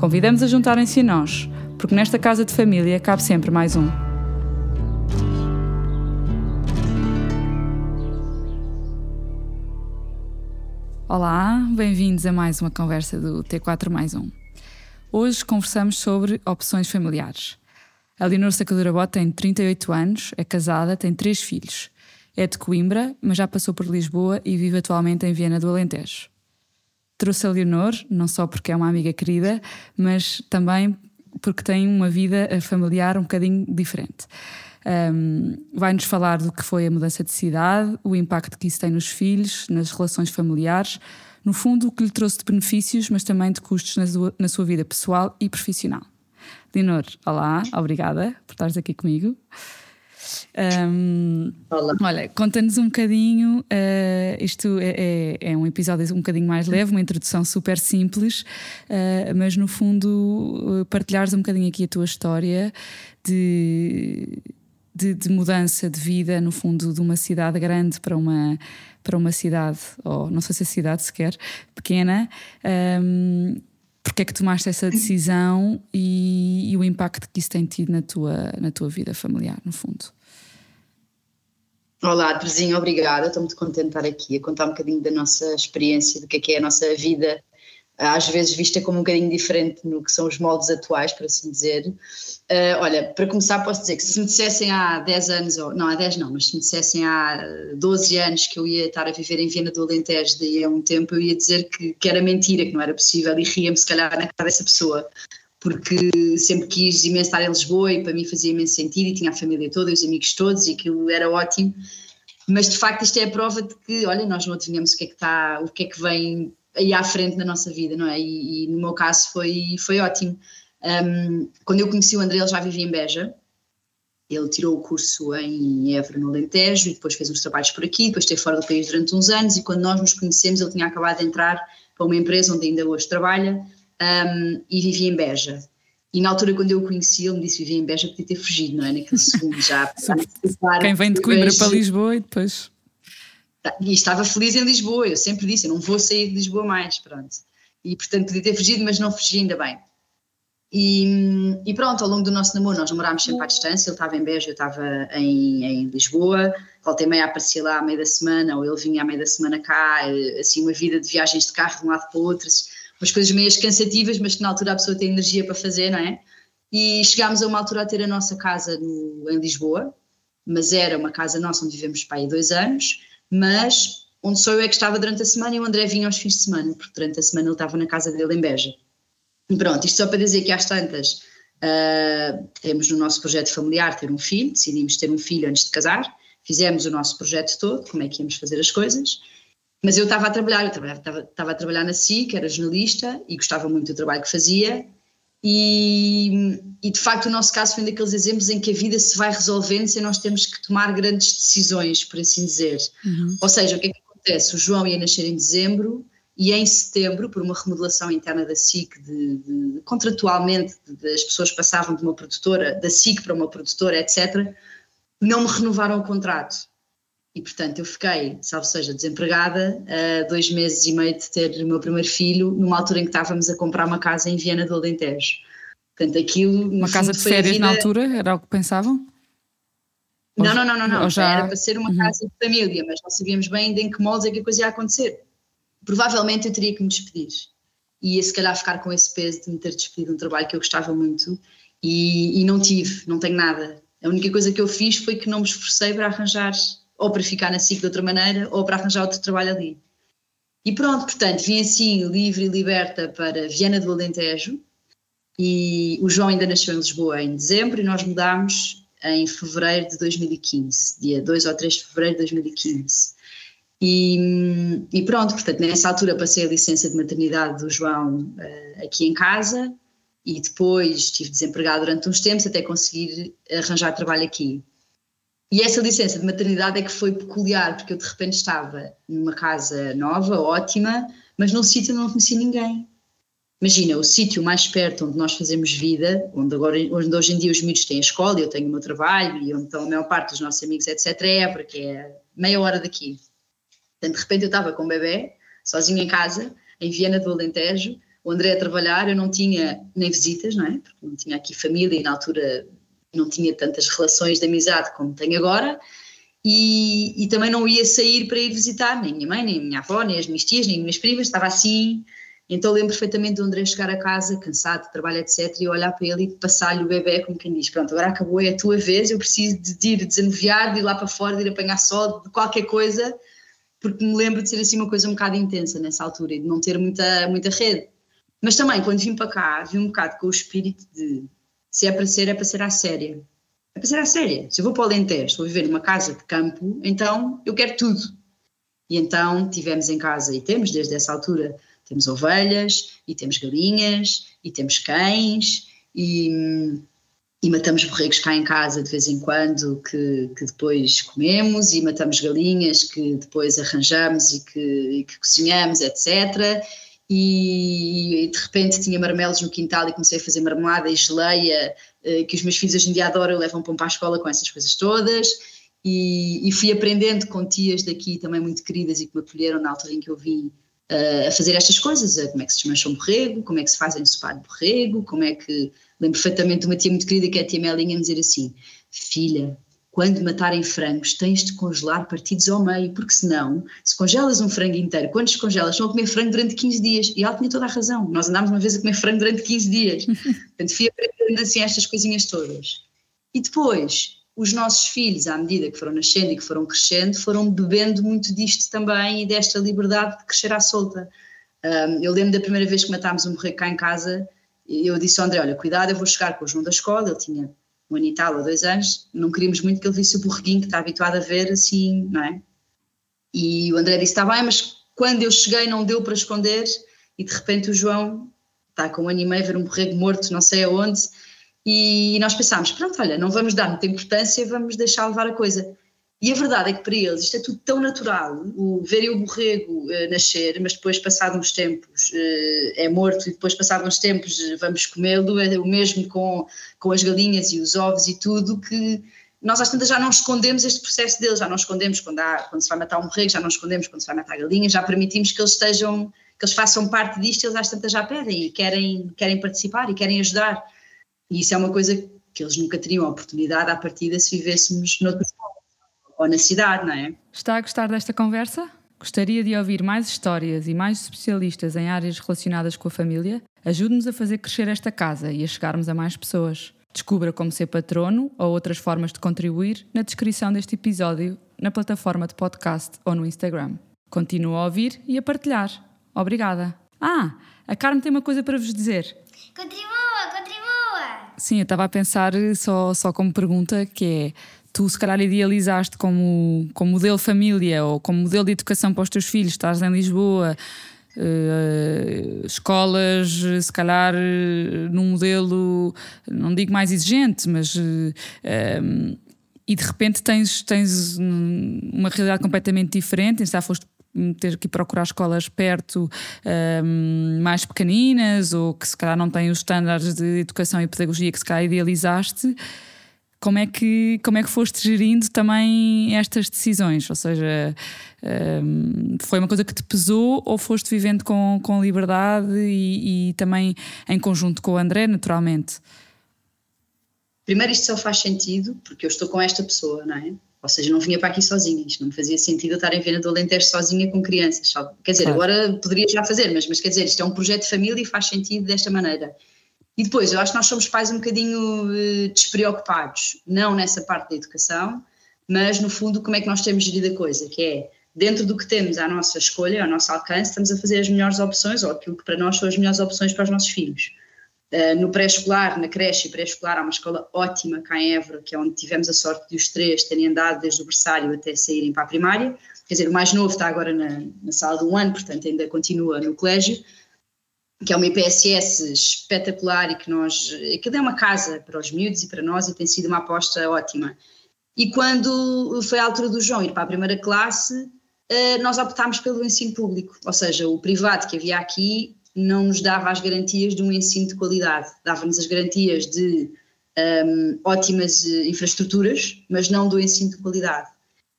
Convidamos a juntarem-se a nós, porque nesta casa de família cabe sempre mais um. Olá, bem-vindos a mais uma conversa do T4 mais um. Hoje conversamos sobre opções familiares. A Leonor Sacadura Bot tem 38 anos, é casada, tem três filhos. É de Coimbra, mas já passou por Lisboa e vive atualmente em Viena do Alentejo. Trouxe a Leonor, não só porque é uma amiga querida, mas também porque tem uma vida familiar um bocadinho diferente. Um, Vai-nos falar do que foi a mudança de cidade, o impacto que isso tem nos filhos, nas relações familiares, no fundo, o que lhe trouxe de benefícios, mas também de custos na sua, na sua vida pessoal e profissional. Leonor, olá, obrigada por estares aqui comigo. Um, Olá. Olha, conta-nos um bocadinho. Uh, isto é, é, é, um episódio um bocadinho mais leve, uma introdução super simples, uh, mas no fundo, partilhares um bocadinho aqui a tua história de, de, de, mudança de vida, no fundo, de uma cidade grande para uma, para uma cidade, ou não sei se é cidade sequer, pequena. Um, porque é que tomaste essa decisão e, e, o impacto que isso tem tido na tua, na tua vida familiar, no fundo? Olá, Terezinha, obrigada. Estou muito contente de estar aqui a contar um bocadinho da nossa experiência, do que é que é a nossa vida, às vezes vista como um bocadinho diferente no que são os moldes atuais, por assim dizer. Uh, olha, para começar, posso dizer que se me dissessem há 10 anos, ou não há 10 não, mas se me dissessem há 12 anos que eu ia estar a viver em Viena do Alentejo daí a um tempo, eu ia dizer que, que era mentira, que não era possível e ria-me se calhar na cara dessa pessoa porque sempre quis imenso estar em Lisboa e para mim fazia imenso sentido e tinha a família toda os amigos todos e aquilo era ótimo, mas de facto isto é a prova de que, olha, nós não adivinhamos o que é que está, o que é que vem aí à frente na nossa vida, não é? E, e no meu caso foi, foi ótimo. Um, quando eu conheci o André, ele já vivia em Beja, ele tirou o curso em Évora, no Alentejo, e depois fez uns trabalhos por aqui, depois esteve fora do país durante uns anos, e quando nós nos conhecemos, ele tinha acabado de entrar para uma empresa onde ainda hoje trabalha, um, e vivia em Beja. E na altura, quando eu o conheci, ele me disse que vivia em Beja, podia ter fugido, não é? Naquele segundo já. Quem vem de Coimbra para Lisboa e depois. Tá, e estava feliz em Lisboa, eu sempre disse, eu não vou sair de Lisboa mais, pronto. E portanto podia ter fugido, mas não fugi ainda bem. E, e, pronto, ao longo do nosso namoro, nós namorámos sempre à distância. Ele estava em Beja, eu estava em, em Lisboa. Voltei meia aparecia lá à meia da semana, ou ele vinha à meia da semana cá. Eh, assim, uma vida de viagens de carro de um lado para o outro umas coisas meias cansativas, mas que na altura a pessoa tem energia para fazer, não é? E chegámos a uma altura a ter a nossa casa no, em Lisboa, mas era uma casa nossa onde vivemos para aí dois anos, mas onde só eu é que estava durante a semana e o André vinha aos fins de semana, porque durante a semana ele estava na casa dele em Beja. E pronto, isto só para dizer que às tantas uh, temos no nosso projeto familiar ter um filho, decidimos ter um filho antes de casar, fizemos o nosso projeto todo, como é que íamos fazer as coisas, mas eu estava a trabalhar, eu estava, estava a trabalhar na SIC, era jornalista e gostava muito do trabalho que fazia. E, e, de facto o nosso caso foi um daqueles exemplos em que a vida se vai resolvendo sem nós termos que tomar grandes decisões, por assim dizer. Uhum. Ou seja, o que é que acontece? O João ia nascer em dezembro e em setembro, por uma remodelação interna da SIC, de, de, contratualmente de, as pessoas passavam de uma produtora, da SIC para uma produtora, etc., não me renovaram o contrato. E, portanto, eu fiquei, salvo seja, desempregada, uh, dois meses e meio de ter o meu primeiro filho, numa altura em que estávamos a comprar uma casa em Viena do Alentejo. Portanto, aquilo. Uma casa de férias vida... na altura? Era o que pensavam? Não, não, não, não, não. Já... Era para ser uma uhum. casa de família, mas não sabíamos bem ainda em que moldes é que a coisa ia acontecer. Provavelmente eu teria que me despedir. E ia se calhar ficar com esse peso de me ter despedido de um trabalho que eu gostava muito e, e não tive, não tenho nada. A única coisa que eu fiz foi que não me esforcei para arranjar ou para ficar na SIC de outra maneira, ou para arranjar outro trabalho ali. E pronto, portanto, vim assim livre e liberta para Viana do Alentejo, e o João ainda nasceu em Lisboa em dezembro, e nós mudámos em fevereiro de 2015, dia 2 ou 3 de fevereiro de 2015. E, e, pronto, portanto, nessa altura passei a licença de maternidade do João uh, aqui em casa, e depois estive desempregada durante uns tempos até conseguir arranjar trabalho aqui. E essa licença de maternidade é que foi peculiar, porque eu de repente estava numa casa nova, ótima, mas num sítio onde não conhecia ninguém. Imagina, o sítio mais perto onde nós fazemos vida, onde, agora, onde hoje em dia os miúdos têm a escola, eu tenho o meu trabalho e onde estão a maior parte dos nossos amigos, etc., é Évora, que é meia hora daqui. Portanto, de repente eu estava com um bebê, sozinha em casa, em Viena do Alentejo, o André a trabalhar, eu não tinha nem visitas, não é? Porque não tinha aqui família e na altura não tinha tantas relações de amizade como tenho agora. E, e, também não ia sair para ir visitar nem a minha mãe, nem a minha avó, nem as minhas tias, nem as minhas primas, estava assim. Então lembro perfeitamente do André chegar a casa, cansado de trabalho, etc., e olhar para ele e passar-lhe o bebê, como quem diz: Pronto, agora acabou, é a tua vez, eu preciso de ir desanuviar, de ir lá para fora, de ir apanhar sol, de qualquer coisa, porque me lembro de ser assim uma coisa um bocado intensa nessa altura e de não ter muita, muita rede. Mas também, quando vim para cá, vim um bocado com o espírito de se é para ser, é para ser à séria. É para ser à séria. Se eu vou para o Alentejo, a viver numa casa de campo, então eu quero tudo. E então tivemos em casa, e temos desde essa altura, temos ovelhas, e temos galinhas, e temos cães, e, e matamos borregos cá em casa de vez em quando, que, que depois comemos, e matamos galinhas que depois arranjamos e que, e que cozinhamos, etc e de repente tinha marmelos no quintal e comecei a fazer marmelada e geleia, eh, que os meus filhos hoje em dia adoram, levam para a escola com essas coisas todas. E, e, fui aprendendo com tias daqui também muito queridas e que me acolheram na altura em que eu vim uh, a fazer estas coisas, a como é que se desmancha um borrego, como é que se faz ensopar de borrego, como é que... Lembro perfeitamente de uma tia muito querida que é a tia Melinha me dizer assim, filha, quando matarem frangos, tens de congelar partidos ao meio, porque senão, se congelas um frango inteiro, quando descongelas, estão a comer frango durante 15 dias. E ela tinha toda a razão. Nós andámos uma vez a comer frango durante 15 dias. Portanto, fui aprendendo assim estas coisinhas todas. E depois, os nossos filhos, à medida que foram nascendo e que foram crescendo, foram bebendo muito disto também e desta liberdade de crescer à solta. Um, eu lembro da primeira vez que matámos um borrego cá em casa, eu disse ao André, olha, cuidado, eu vou chegar com o João da escola, ele tinha um ano e tal, ou dois anos, não queríamos muito que ele visse o borreguinho que está habituado a ver assim, não é? E o André disse: está bem, mas quando eu cheguei não deu para esconder, e de repente o João está com um ano e meio a ver um borrego morto, não sei aonde, e nós pensámos: pronto, olha, não vamos dar muita importância, vamos deixar levar a coisa. E a verdade é que para eles isto é tudo tão natural, o verem o borrego uh, nascer, mas depois passado uns tempos uh, é morto e depois passado uns tempos uh, vamos comê-lo, é o mesmo com, com as galinhas e os ovos e tudo, que nós às tantas já não escondemos este processo deles, já não escondemos quando, há, quando se vai matar um borrego, já não escondemos quando se vai matar galinhas, já permitimos que eles estejam, que eles façam parte disto, eles às tantas já pedem e querem, querem participar e querem ajudar. E isso é uma coisa que eles nunca teriam a oportunidade à partida se vivêssemos noutro ou na cidade, não é? Está a gostar desta conversa? Gostaria de ouvir mais histórias e mais especialistas em áreas relacionadas com a família? Ajude-nos a fazer crescer esta casa e a chegarmos a mais pessoas. Descubra como ser patrono ou outras formas de contribuir na descrição deste episódio, na plataforma de podcast ou no Instagram. Continua a ouvir e a partilhar. Obrigada. Ah, a Carmen tem uma coisa para vos dizer. Contribua, contribua! Sim, eu estava a pensar só, só como pergunta que é tu se calhar idealizaste como, como modelo família ou como modelo de educação para os teus filhos, estás em Lisboa, uh, escolas, se calhar num modelo, não digo mais exigente, mas. Uh, eh, um, e de repente tens, tens uma realidade completamente diferente, já foste ter que procurar escolas perto um, mais pequeninas ou que se calhar não têm os estándares de educação e pedagogia que se calhar idealizaste como é que, como é que foste gerindo também estas decisões? Ou seja, um, foi uma coisa que te pesou ou foste vivendo com, com liberdade e, e também em conjunto com o André, naturalmente? Primeiro, isto só faz sentido porque eu estou com esta pessoa, não é? Ou seja, não vinha para aqui sozinha, isto não me fazia sentido eu estar em Vena do Alentejo sozinha com crianças. Quer dizer, claro. agora poderia já fazer, mas, mas quer dizer, isto é um projeto de família e faz sentido desta maneira. E depois, eu acho que nós somos pais um bocadinho eh, despreocupados, não nessa parte da educação, mas no fundo como é que nós temos gerido a coisa, que é dentro do que temos à nossa escolha, ao nosso alcance, estamos a fazer as melhores opções, ou aquilo que para nós são as melhores opções para os nossos filhos. Uh, no pré-escolar, na creche e pré-escolar, há uma escola ótima cá em Évora, que é onde tivemos a sorte de os três terem andado desde o berçário até saírem para a primária. Quer dizer, o mais novo está agora na, na sala um ano, portanto ainda continua no colégio que é uma IPSS espetacular e que nós, aquilo é uma casa para os miúdos e para nós e tem sido uma aposta ótima. E quando foi a altura do João ir para a primeira classe, eh, nós optámos pelo ensino público, ou seja, o privado que havia aqui não nos dava as garantias de um ensino de qualidade, dava-nos as garantias de um, ehm, ótimas eh, infraestruturas, mas não do ensino de qualidade.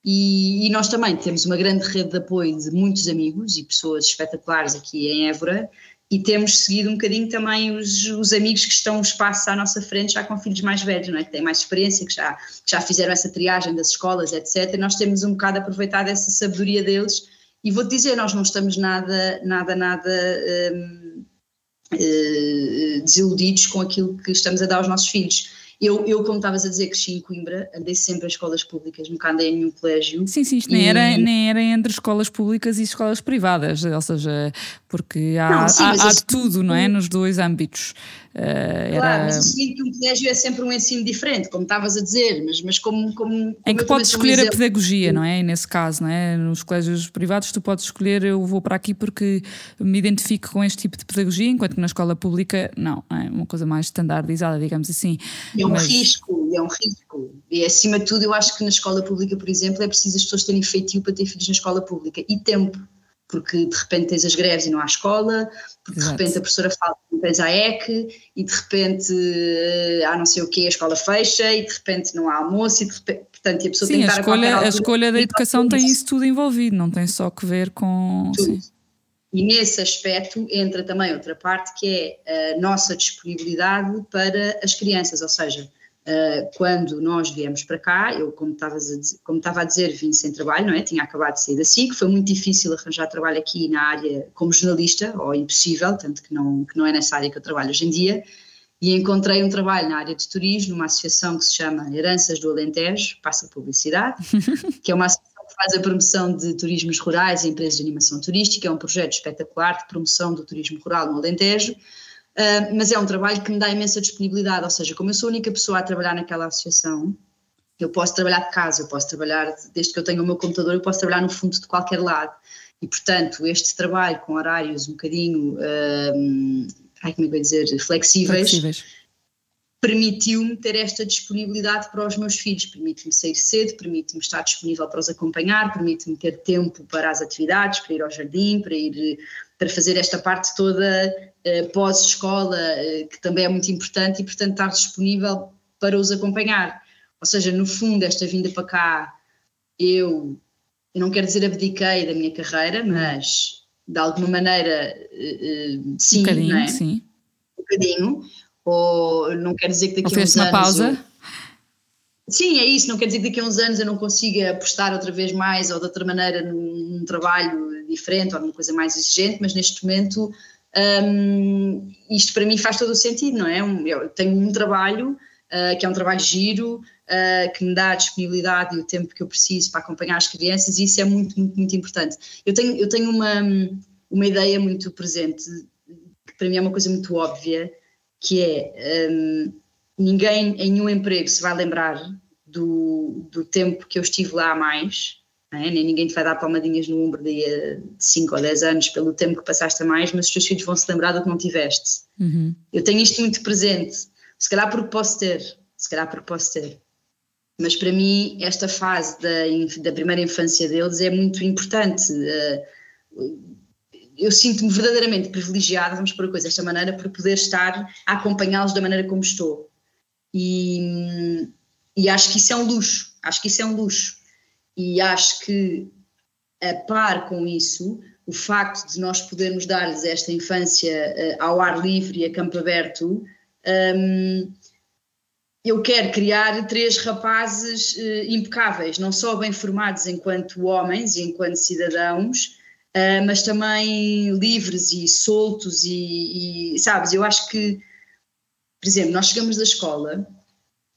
E, e, nós também temos uma grande rede de apoio de muitos amigos e pessoas espetaculares aqui em Évora, e temos seguido um bocadinho também os, os amigos que estão um espaço à nossa frente, já com filhos mais velhos, não é? que têm mais experiência, que já, que já fizeram essa triagem das escolas, etc. E nós temos um bocado aproveitado essa sabedoria deles. E vou-te dizer, nós não estamos nada, nada, nada hum, eh, desiludidos com aquilo que estamos a dar aos nossos filhos eu, eu como estavas a dizer, cresci em Coimbra, andei sempre em escolas públicas, nunca andei em nenhum colégio. Sim, sim, isto nem, era, nem era entre escolas públicas e escolas privadas, ou seja, porque há, não, sim, há, há tudo, não é? Nos dois âmbitos. Uh, claro, mas eu sinto que um colégio é sempre um ensino diferente, como estavas a dizer, mas, mas como, como, como Em que podes escolher a pedagogia, não é? E nesse caso, não é? Nos colégios privados tu podes escolher, eu vou para aqui porque me identifico com este tipo de pedagogia, enquanto que na escola pública, não, é uma coisa mais standardizada, digamos assim. É um mas... risco, é um risco. E acima de tudo, eu acho que na escola pública, por exemplo, é preciso as pessoas terem feitio para ter filhos na escola pública e tempo porque de repente tens as greves e não há escola, porque Exato. de repente a professora fala que não tens a EC, e de repente eh, há não sei o quê, a escola fecha, e de repente não há almoço, e de repente, portanto, a pessoa Sim, tem que a escolha, a, a escolha da educação tem isso tudo envolvido, não tem só que ver com. E nesse aspecto entra também outra parte que é a nossa disponibilidade para as crianças, ou seja, Uh, quando nós viemos para cá, eu, como, dizer, como estava a dizer, vim sem trabalho, não é? Tinha acabado de sair da SIC, foi muito difícil arranjar trabalho aqui na área como jornalista, ou impossível, tanto que não, que não é nessa área que eu trabalho hoje em dia, e encontrei um trabalho na área de turismo, numa associação que se chama Heranças do Alentejo, passa publicidade, que é uma associação que faz a promoção de turismos rurais e empresas de animação turística, é um projeto espetacular de promoção do turismo rural no Alentejo, Uh, mas é um trabalho que me dá imensa disponibilidade, ou seja, como eu sou a única pessoa a trabalhar naquela associação, eu posso trabalhar de casa, eu posso trabalhar, desde que eu tenho o meu computador, eu posso trabalhar no fundo de qualquer lado. E, portanto, este trabalho com horários um bocadinho, uh, ai, como é que eu dizer, flexíveis, flexíveis. permitiu-me ter esta disponibilidade para os meus filhos, permite-me sair cedo, permite-me estar disponível para os acompanhar, permite-me ter tempo para as atividades, para ir ao jardim, para ir para fazer esta parte toda pós-escola, uh, que também é muito importante, e portanto estar disponível para os acompanhar. Ou seja, no fundo, esta vinda para cá, eu, eu não quero dizer abdiquei da minha carreira, mas de alguma maneira uh, sim, um bocadinho, é? sim. Um bocadinho. Ou não quero dizer que daqui a uns uma anos. pausa? Sim, é isso. Não quer dizer que daqui a uns anos eu não consiga apostar outra vez mais ou de outra maneira num, num trabalho diferente ou numa coisa mais exigente, mas neste momento um, isto para mim faz todo o sentido, não é? Eu tenho um trabalho uh, que é um trabalho giro, uh, que me dá a disponibilidade e o tempo que eu preciso para acompanhar as crianças e isso é muito, muito, muito importante. Eu tenho, eu tenho uma, uma ideia muito presente, que para mim é uma coisa muito óbvia, que é um, ninguém em nenhum emprego se vai lembrar do, do tempo que eu estive lá a mais, é? nem ninguém te vai dar palmadinhas no ombro de 5 ou 10 anos pelo tempo que passaste a mais, mas os teus filhos vão se lembrar do que não tiveste. Uhum. Eu tenho isto muito presente, se calhar porque posso ter, se calhar porque posso ter. Mas para mim, esta fase da, da primeira infância deles é muito importante. Eh, eu sinto-me verdadeiramente privilegiada, vamos pôr a coisa desta maneira, por poder estar a acompanhá-los da maneira como estou. E, e acho que isso é um luxo, acho que isso é um luxo. E acho que, a par com isso, o facto de nós podermos dar-lhes esta infância uh, ao ar livre e a campo aberto, um, eu quero criar três rapazes uh, impecáveis, não só bem formados enquanto homens e enquanto cidadãos, uh, mas também livres e soltos e, e, sabes, eu acho que por exemplo, nós chegamos da escola,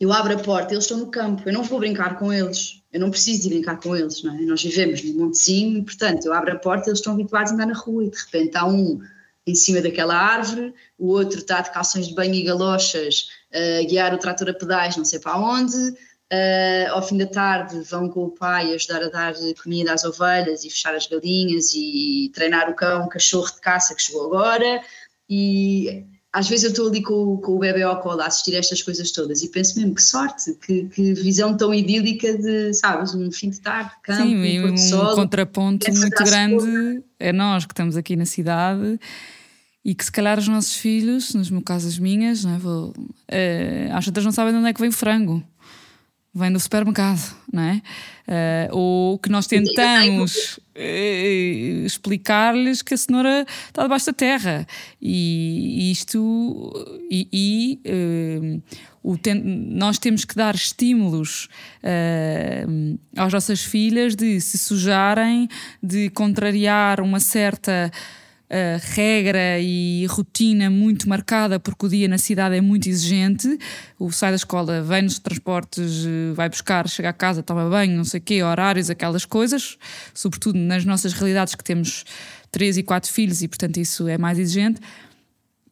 eu abro a porta, eles estão no campo, eu não vou brincar com eles, eu não preciso de brincar com eles, não é? Nós vivemos num montezinho portanto, eu abro a porta, eles estão habituados a andar na rua e de repente há um em cima daquela árvore, o outro está de calções de banho e galochas a guiar o trator a pedais não sei para onde, uh, ao fim da tarde vão com o pai ajudar a dar comida às ovelhas e fechar as galinhas e treinar o cão, o cachorro de caça que chegou agora, e às vezes eu estou ali com, com o bebê ao colo a assistir a estas coisas todas e penso mesmo que sorte, que, que visão tão idílica de, sabes, um fim de tarde, campo, Sim, um, e um sol, contraponto muito grande é nós que estamos aqui na cidade e que se calhar os nossos filhos, nos meus caso as minhas, não é? Vou, uh, às vezes não sabem de onde é que vem o frango vem do supermercado, não é? Uh, ou que nós tentamos uh, explicar-lhes que a cenoura está debaixo da terra e isto e, e uh, o ten, nós temos que dar estímulos às nossas filhas de se sujarem, de contrariar uma certa regra e rotina muito marcada, porque o dia na cidade é muito exigente. O sai da escola, vem nos transportes, uh, vai buscar, chega a casa, toma banho, não sei o quê, horários, aquelas coisas, sobretudo nas nossas realidades que temos três e quatro filhos e, portanto, isso é mais exigente.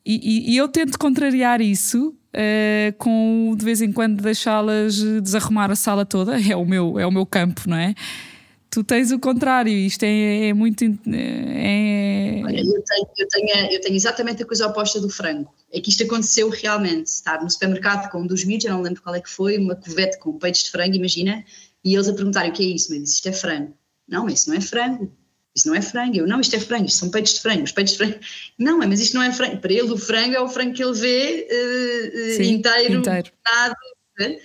E, e, e eu tento contrariar isso Uh, com de vez em quando deixá-las desarrumar a sala toda, é o meu, é o meu campo, não é? Tu tens o contrário, isto é, é muito. É... Olha, eu tenho, eu, tenho, eu tenho exatamente a coisa oposta do frango. É que isto aconteceu realmente. Estar no supermercado com um dos miúdos, eu não lembro qual é que foi, uma covete com peitos de frango, imagina, e eles a perguntarem o que é isso, mas isto é frango. Não, isso não é frango. Isso não é frango. Eu, não, isto é frango, isto são peitos de frango. Os peitos de frango. Não, mas isto não é frango. Para ele, o frango é o frango que ele vê uh, Sim, inteiro, inteiro. Nada, né?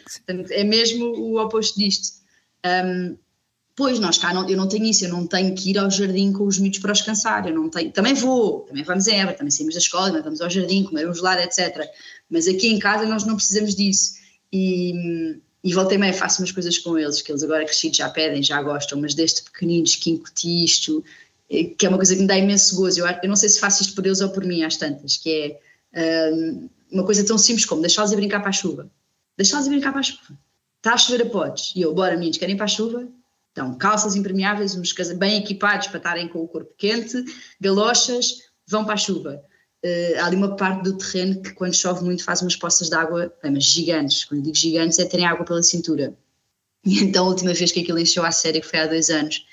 é mesmo o oposto disto. Um, Pois, nós cá, não, eu não tenho isso, eu não tenho que ir ao jardim com os miúdos para os cansar, eu não tenho, também vou, também vamos a Eva, também saímos da escola, também vamos ao jardim, comer um gelado, etc. Mas aqui em casa nós não precisamos disso. E, e voltei meio, faço umas coisas com eles, que eles agora crescidos já pedem, já gostam, mas desde pequeninos que incuti isto, eh, que é uma coisa que me dá imenso gozo. Eu, eu não sei se faço isto por eles ou por mim, às tantas, que é um, uma coisa tão simples como deixá-los ir brincar para a chuva. Deixá-los ir brincar para a chuva. Está a chover a podes. E eu, bora, meninos, querem ir para a chuva? Então, calças impermeáveis, uns bem equipados para estarem com o corpo quente, galochas, vão para a chuva. Uh, há ali uma parte do terreno que, quando chove muito, faz umas poças de água, bem, mas gigantes. Quando digo gigantes, é terem água pela cintura. E então, a última vez que aquilo encheu à série, que foi há dois anos,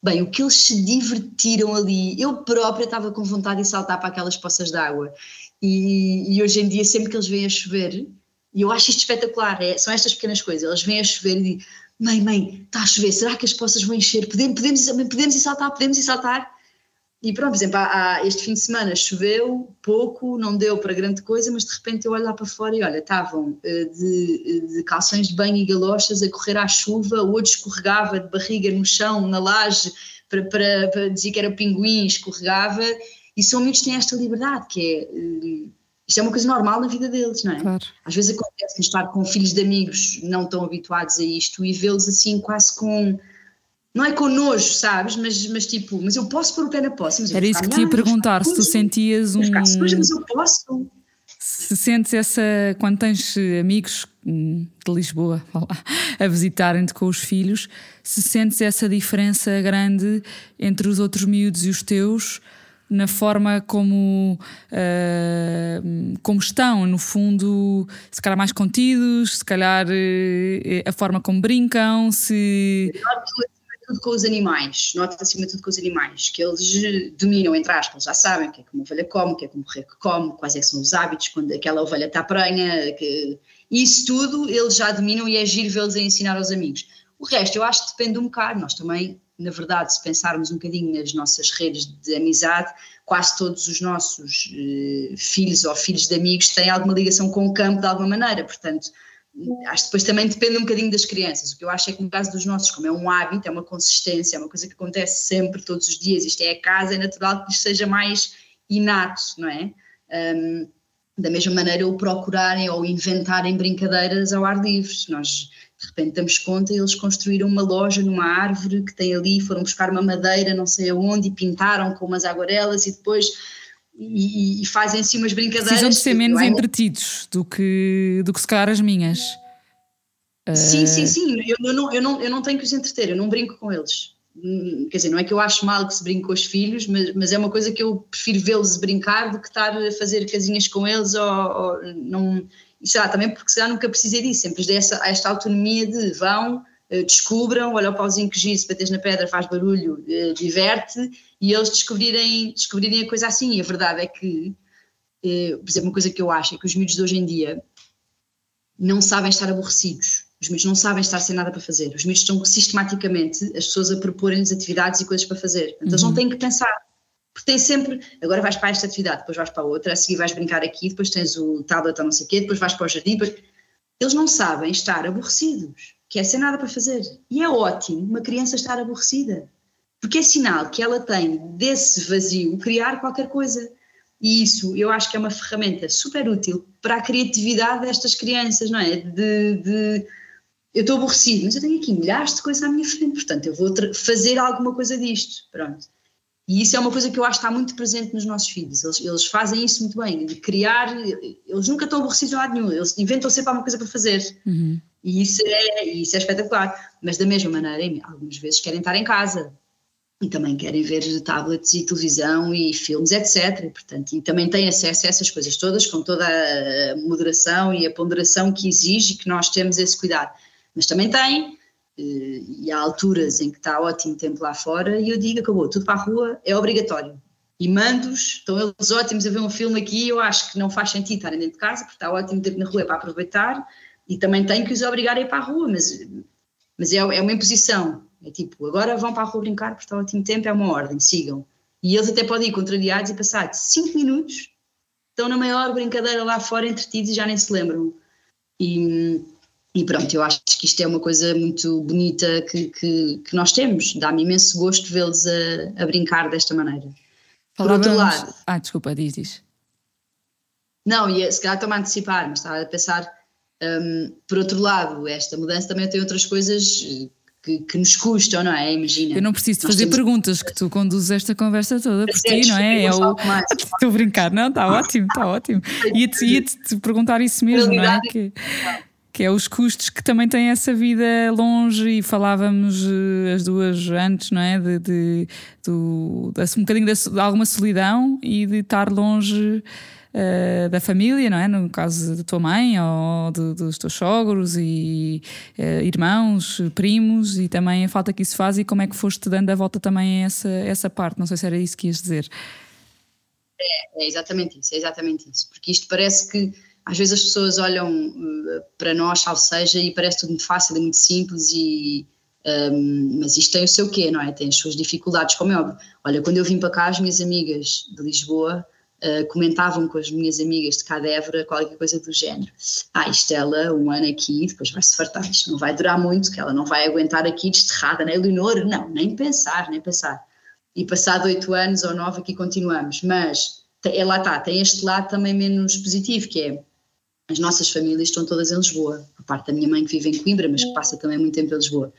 bem, o que eles se divertiram ali, eu própria estava com vontade de saltar para aquelas poças de água. E, e hoje em dia, sempre que eles vêm a chover, e eu acho isto espetacular, é, são estas pequenas coisas, eles vêm a chover e mãe, mãe, está a chover, será que as poças vão encher? Podemos, podemos, podemos ir saltar, podemos ir saltar? E pronto, por exemplo, há, há, este fim de semana choveu pouco, não deu para grande coisa, mas de repente eu olho lá para fora e olha, estavam eh, de, de calções de banho e galochas a correr à chuva, o outro escorregava de barriga no chão, na laje, para, para, para dizer que era pinguim, escorregava, e são amigos que têm esta liberdade, que é eh, isto é uma coisa normal na vida deles, não é? Claro. Às vezes acontece estar com filhos de amigos não tão habituados a isto e vê-los assim quase com. Não é com nojo, sabes? Mas, mas tipo, mas eu posso pôr o pé na poça. Era isso que te ia perguntar, se tu sentias um. Mas eu posso. Se sentes essa. Quando tens amigos hum, de Lisboa a visitarem-te com os filhos, se sentes essa diferença grande entre os outros miúdos e os teus na forma como, uh, como estão, no fundo, se calhar mais contidos, se calhar uh, a forma como brincam, se. Noto tudo com os animais, noto acima de tudo com os animais, que eles dominam, entre aspas, já sabem o que é que uma ovelha come, o que é que um borrego come, quais é são os hábitos, quando aquela ovelha está prenha, que... isso tudo eles já dominam e é giro vê-los a ensinar aos amigos. O resto eu acho que depende um bocado, nós também na verdade, se pensarmos um bocadinho nas nossas redes de amizade, quase todos os nossos eh, filhos ou filhos de amigos têm alguma ligação com o campo de alguma maneira, portanto, acho que depois também depende um bocadinho das crianças. O que eu acho é que no caso dos nossos, como é um hábito, é uma consistência, é uma coisa que acontece sempre, todos os dias, isto é a casa, é natural que isto seja mais inato, não é? Um, da mesma maneira, o procurarem ou inventarem brincadeiras ao ar livre. Nós de repente damos conta, eles construíram uma loja numa árvore que tem ali, foram buscar uma madeira não sei aonde e pintaram com umas aguarelas e depois e, e fazem assim umas brincadeiras. Precisam de ser menos entretidos do que, do que se calhar as minhas. Sim, sim, sim, eu, eu, não, eu, não, eu não tenho que os entreter, eu não brinco com eles. Hum, quer dizer, não é que eu acho mal que se brinque com os filhos, mas, mas é uma coisa que eu prefiro vê-los brincar do que estar a fazer casinhas com eles ou, ou não sei lá, também porque se nunca precisei disso, sempre dei essa, esta autonomia de vão, eh, descubram, olha o pauzinho que gira, se bates na pedra faz barulho, eh, diverte, e eles descobrirem, descobrirem a coisa assim. E a verdade é que eh, por exemplo, uma coisa que eu acho é que os miúdos de hoje em dia não sabem estar aborrecidos. Os miúdos não sabem estar sem nada para fazer. Os miúdos estão sistematicamente as pessoas a proporem-lhes atividades e coisas para fazer. Então eles não têm que pensar. Porque tem sempre, agora vais para esta atividade, depois vais para a outra, a seguir vais brincar aqui, depois tens o tablet ou não sei o quê, depois vais para o jardim. Depois... Eles não sabem estar aborrecidos, que é sem nada para fazer. E é ótimo uma criança estar aborrecida, porque é sinal que ela tem desse vazio criar qualquer coisa. E isso eu acho que é uma ferramenta super útil para a criatividade destas crianças, não é? De, de eu estou aborrecido, mas eu tenho aqui milhares de coisas à minha frente, portanto eu vou fazer alguma coisa disto. Pronto. E isso é uma coisa que eu acho que está muito presente nos nossos filhos. Eles, eles fazem isso muito bem, de criar. Eles nunca estão aborrecidos de lado nenhum, eles inventam sempre alguma coisa para fazer. Uhum. E isso é, isso é espetacular. Mas da mesma maneira, algumas vezes querem estar em casa, e também querem ver tablets e televisão e filmes, etc. E, portanto, e também têm acesso a essas coisas todas com toda a moderação e a ponderação que exige que nós temos esse cuidado. Mas também têm, eh, e há alturas em que está ótimo tempo lá fora, e eu digo, acabou, tudo para a rua é obrigatório. E mando-os, estão eles ótimos a ver um filme aqui, eu acho que não faz sentido estarem dentro de casa, porque está ótimo tempo na rua é para aproveitar, e também tenho que os obrigar a ir para a rua, mas, mas é, é uma imposição é tipo, agora vão para a rua brincar porque está ótimo tempo, é uma ordem, sigam. E eles até podem ir contrariados e passar 5 minutos estão na maior brincadeira lá fora entretidos e já nem se lembram. E, e pronto, eu acho que isto é uma coisa muito bonita que, que, que nós temos. Dá-me imenso gosto vê-los a, a, brincar desta maneira. Por outro lado. Ah, desculpa, diz, diz. Não, e se calhar estou-me a antecipar, mas estava a pensar. Um, por outro lado, esta mudança também tem outras coisas que, que, nos custam, não é? Imagina. Eu não preciso de fazer temos... perguntas, que tu conduzes esta conversa toda por ti, não é? é o... Estou a brincar, não? Está ótimo, está ótimo. Ia-te ia -te perguntar isso mesmo, não é? Que, que é os custos que também têm essa vida longe e falávamos eh, as duas antes, não é? De, de, de, de um bocadinho de, de alguma solidão e de estar longe uh, da família, não é? No caso da tua mãe ou de, dos teus sogros e uh, irmãos, primos e também a falta que isso faz e como é que foste dando a volta também a essa, essa parte. Não sei se era isso que ias dizer. É, é exatamente isso, é exatamente isso. Porque isto parece que às vezes as pessoas olham uh, para nós, salvo seja, e parece tudo muito fácil e muito simples e um, mas isto tem o seu quê, não é? Tem as suas dificuldades, como é óbvio. Olha, quando eu vim para cá, as minhas amigas de Lisboa uh, comentavam com as minhas amigas de Cadévora qualquer coisa do género. Ah, Estela, um ano aqui, depois vai-se fartar, isto não vai durar muito, que ela não vai aguentar aqui desterrada, né, Leonor? Não, nem pensar, nem pensar. E passado oito anos ou nove aqui continuamos, mas é, lá está, tem este lado também menos positivo, que é as nossas famílias estão todas em Lisboa, a parte da minha mãe que vive em Coimbra, mas que passa também muito tempo em Lisboa.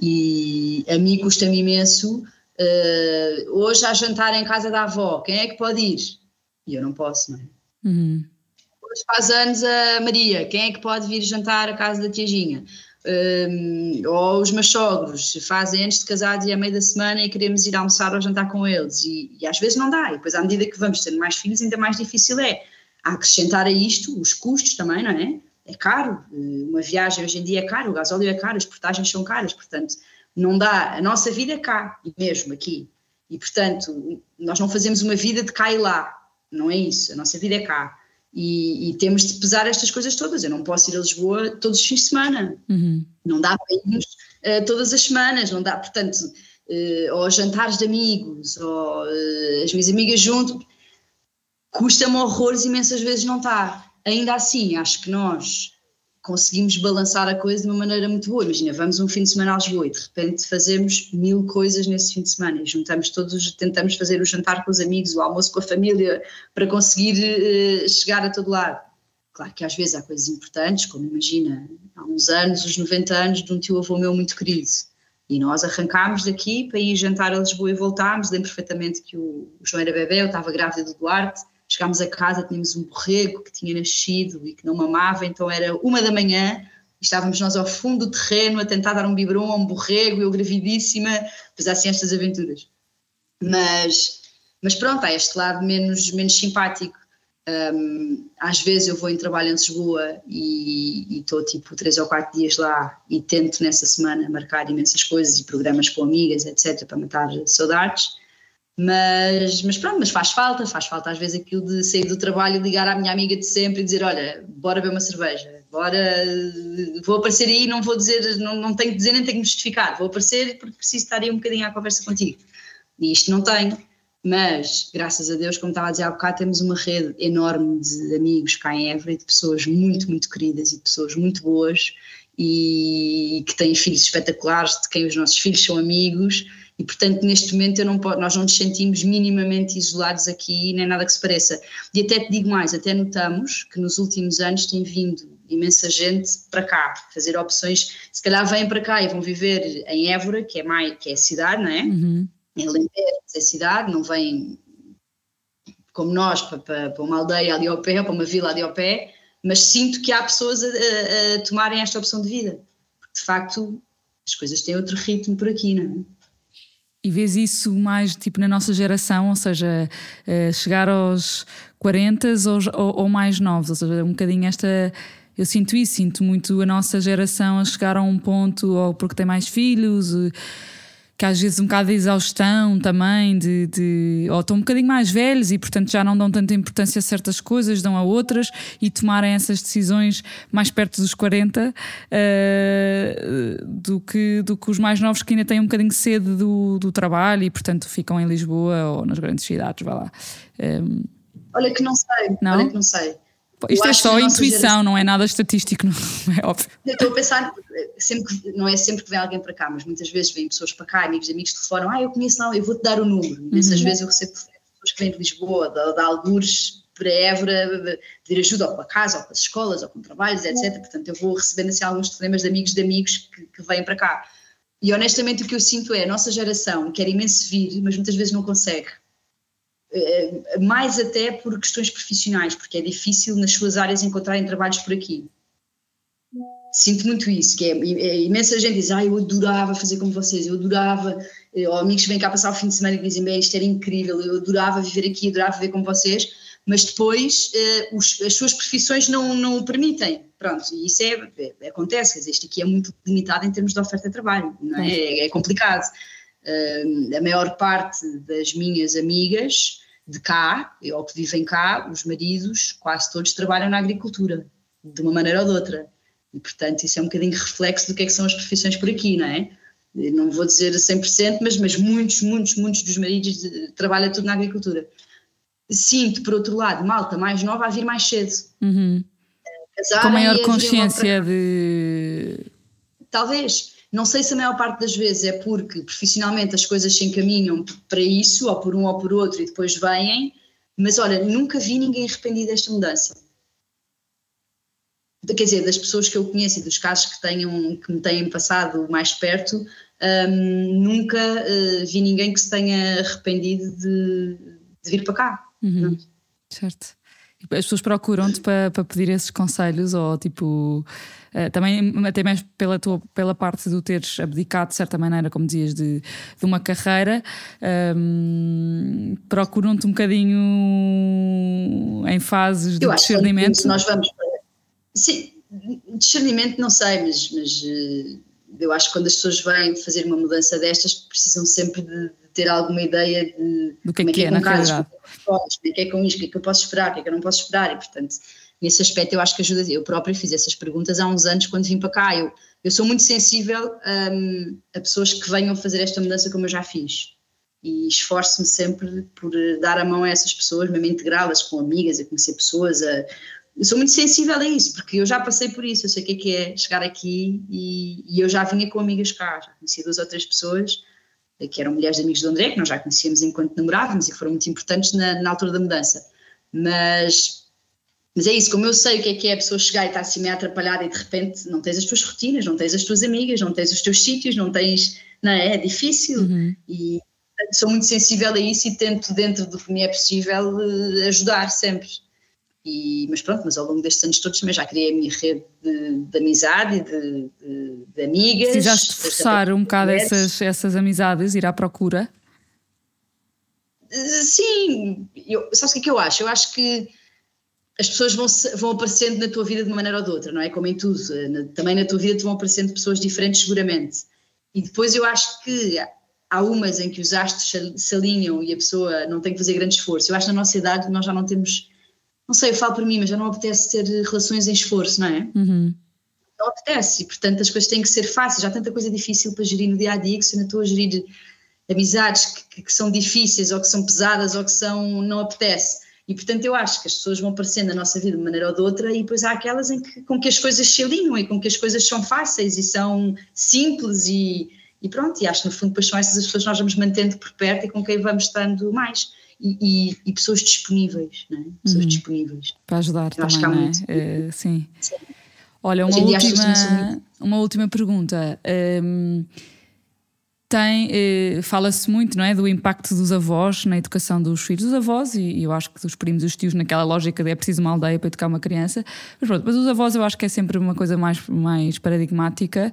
E a mim custa-me imenso, uh, hoje a jantar em casa da avó, quem é que pode ir? E eu não posso, não é? Uhum. Hoje faz anos a Maria, quem é que pode vir jantar à casa da tiaginha? Um, ou os meus sogros fazem antes de casados e à meio da semana e queremos ir almoçar ou jantar com eles e, e, às vezes não dá, e depois à medida que vamos tendo mais filhos ainda mais difícil é a acrescentar a isto os custos também, não é? É caro, uma viagem hoje em dia é caro, o gasóleo é caro, as portagens são caras, portanto não dá, a nossa vida é cá, e mesmo aqui, e portanto nós não fazemos uma vida de cá e lá, não é isso, a nossa vida é cá. E, e, temos de pesar estas coisas todas. Eu não posso ir a Lisboa todos os fins de semana, uhum. não dá para irmos uh, todas as semanas, não dá, portanto, uh, ou jantares de amigos, ou uh, as minhas amigas junto, custa-me horrores imensas vezes não estar. Ainda assim, acho que nós conseguimos balançar a coisa de uma maneira muito boa. Imagina, vamos um fim de semana a Lisboa de repente fazemos mil coisas nesse fim de semana e juntamos todos, tentamos fazer o jantar com os amigos, o almoço com a família, para conseguir uh, chegar a todo lado. Claro que às vezes há coisas importantes, como imagina, há uns anos, os 90 anos de um tio avô meu muito querido. E nós arrancámos daqui para ir jantar a Lisboa e voltámos. Lembro perfeitamente que o João era bebê, eu estava grávida do Duarte, Chegámos a casa, tínhamos um borrego que tinha nascido e que não mamava, então era uma da manhã, estávamos nós ao fundo do terreno a tentar dar um biberon a um borrego, eu gravidíssima, pois assim estas aventuras. Mas, mas pronto, há este lado menos, menos simpático. Um, às vezes eu vou em trabalho em Lisboa e estou tipo três ou quatro dias lá e tento nessa semana marcar imensas coisas e programas com amigas, etc., para matar saudades. Mas, mas pronto, mas faz falta, faz falta às vezes aquilo de sair do trabalho e ligar à minha amiga de sempre e dizer: Olha, bora beber uma cerveja, bora, vou aparecer aí, não vou dizer, não, não tenho que dizer nem tenho que justificar, vou aparecer porque preciso estar aí um bocadinho à conversa contigo. E isto não tenho, mas graças a Deus, como estava a dizer há bocado, temos uma rede enorme de amigos cá em Évora e de pessoas muito, muito queridas e de pessoas muito boas e que têm filhos espetaculares, de quem os nossos filhos são amigos e portanto neste momento não, nós não nos sentimos minimamente isolados aqui, nem nada que se pareça. E até te digo mais, até notamos que nos últimos anos tem vindo imensa gente para cá, fazer opções, se calhar vêm para cá e vão viver em Évora, que é, mais, que é a cidade, não é? Uhum. Em Lemberg, é a cidade, não vêm como nós para, para, para, uma aldeia ali ao pé, ou para uma vila ali ao pé, mas sinto que há pessoas a, a, a tomarem esta opção de vida, porque de facto as coisas têm outro ritmo por aqui, não é? E vês isso mais tipo na nossa geração, ou seja, uh, chegar aos 40 ou, ou, mais novos, ou seja, um bocadinho esta. Eu sinto isso, sinto muito a nossa geração a chegar a um ponto, ou porque tem mais filhos. Uh, que às vezes um bocado de exaustão também, de, de, ou estão um bocadinho mais velhos e portanto já não dão tanta importância a certas coisas, dão a outras e tomarem essas decisões mais perto dos 40 uh, eh, do, que, do que os mais novos que ainda têm um bocadinho de sede do, do trabalho e portanto ficam em Lisboa ou nas grandes cidades, vai lá. Um, ehm, olha que não sei, não? olha que não sei. Isto é só intuição, geração... não é nada estatístico, não é óbvio. Eu estou a pensar, sempre que, não é sempre que vem alguém para cá, mas muitas vezes vêm pessoas para cá, amigos amigos telefonam, ah, eu conheço lá, eu vou-te dar o número. Uhum. Essas vezes eu recebo pessoas que vêm de Lisboa, de, de Algures, para Évora, pedir ajuda ou para casa, ou para as escolas, ou com trabalhos, etc. Portanto, eu vou recebendo assim alguns telefonemas de amigos de amigos que, que vêm para cá. E honestamente o que eu sinto é a nossa geração quer imenso vir, mas muitas vezes não consegue eh, mais até por questões profissionais, porque é difícil nas suas áreas encontrarem trabalhos por aqui. Sinto muito isso, que é, é imensa gente diz, ah, eu adorava fazer como vocês, eu adorava, eh, ou amigos que vêm cá passar o fim de semana e dizem, bem, isto era incrível, eu adorava viver aqui, adorava viver como vocês, mas depois eh, os, as suas profissões não, não o permitem. Pronto, e isso é, é, acontece, quer dizer, isto aqui é muito limitado em termos de oferta de trabalho, é? É, é complicado. Uh, a maior parte das minhas amigas de cá, ou que vivem cá, os maridos, quase todos trabalham na agricultura, de uma maneira ou de outra. E, portanto, isso é um bocadinho reflexo do que é que são as profissões por aqui, não é? Não vou dizer 100%, mas, mas muitos, muitos, muitos dos maridos trabalham tudo na agricultura. Sinto, por outro lado, malta mais nova a vir mais cedo. Uhum. Com maior consciência de. Talvez. Não sei se a maior parte das vezes é porque profissionalmente as coisas se encaminham para isso, ou por um ou por outro, e depois vêm, mas olha, nunca vi ninguém arrependido desta mudança. Quer dizer, das pessoas que eu conheço e dos casos que, tenham, que me têm passado mais perto, hum, nunca uh, vi ninguém que se tenha arrependido de, de vir para cá. Uhum. Certo. As pessoas procuram-te para, para pedir esses conselhos ou tipo Uh, também até mais pela, tua, pela parte do teres abdicado de certa maneira, como dizias, de, de uma carreira, um, procuram-te um bocadinho em fases de discernimento. nós vamos. Sim, discernimento não sei, mas, mas uh, eu acho que quando as pessoas vêm fazer uma mudança destas precisam sempre de ter alguma ideia de do que é, é que é, é na realidade. Como é que é com isto, o que é que eu posso esperar, o que é que eu não posso esperar e portanto nesse aspecto eu acho que ajuda. Eu própria fiz essas perguntas há uns anos quando vim para cá. Eu, eu sou muito sensível um, a pessoas que venham fazer esta mudança como eu já fiz. E esforço-me sempre por dar a mão a essas pessoas, mesmo integrá-las com amigas, a conhecer pessoas. A, eu sou muito sensível a isso, porque eu já passei por isso. Eu sei o que é, que é chegar aqui e, e eu já vinha com amigas cá. Já conheci duas ou três pessoas que eram mulheres de amigos do André, que nós já conhecíamos enquanto namorávamos e que foram muito importantes na, na altura da mudança. Mas mas é isso, como eu sei o que é que é a pessoa chegar e estar assim meio atrapalhada e de repente não tens as tuas rotinas, não tens as tuas amigas, não tens os teus sítios, não tens. Não é? é difícil. Uhum. E sou muito sensível a isso e tento, dentro do que me é possível, eh, ajudar sempre. E, mas pronto, mas ao longo destes anos todos também já criei a minha rede de, de amizade e de, de, de amigas. Precisaste forçar um bocado essas, essas amizades, ir à procura? Eh, sim, eu, sabes o que é que eu acho? Eu acho que as pessoas vão, vão aparecendo na tua vida de uma maneira ou de outra, não é? Como em tudo, também na tua vida te vão aparecendo pessoas diferentes, seguramente. E depois eu acho que há umas em que os astros se alinham e a pessoa não tem que fazer grande esforço. Eu acho que na nossa idade nós já não temos, não sei, eu falo por mim, mas já não apetece ter relações em esforço, não é? Uhum. Não apetece e, portanto, as coisas têm que ser fáceis. Já há tanta coisa difícil para gerir no dia a dia que se eu não estou a gerir amizades que, que, são difíceis ou que são pesadas ou que são, não apetece. E portanto eu acho que as pessoas vão aparecendo na nossa vida de uma maneira ou de outra e depois há aquelas em que, com que as coisas se alinham e com que as coisas são fáceis e são simples e, e pronto, e acho que no fundo depois são essas as pessoas que nós vamos mantendo por perto e com quem vamos estando mais. E, e, e pessoas disponíveis, não é? Pessoas uhum. disponíveis. Para ajudar eu também, não é? Uh, sim. sim. Olha, uma última, uma última pergunta. Um, tem, eh, fala-se muito não é, do impacto dos avós na educação dos filhos, dos avós, e, e eu acho que dos primos e dos tios, naquela lógica de é preciso uma aldeia para educar uma criança, mas pronto, mas os avós eu acho que é sempre uma coisa mais, mais paradigmática,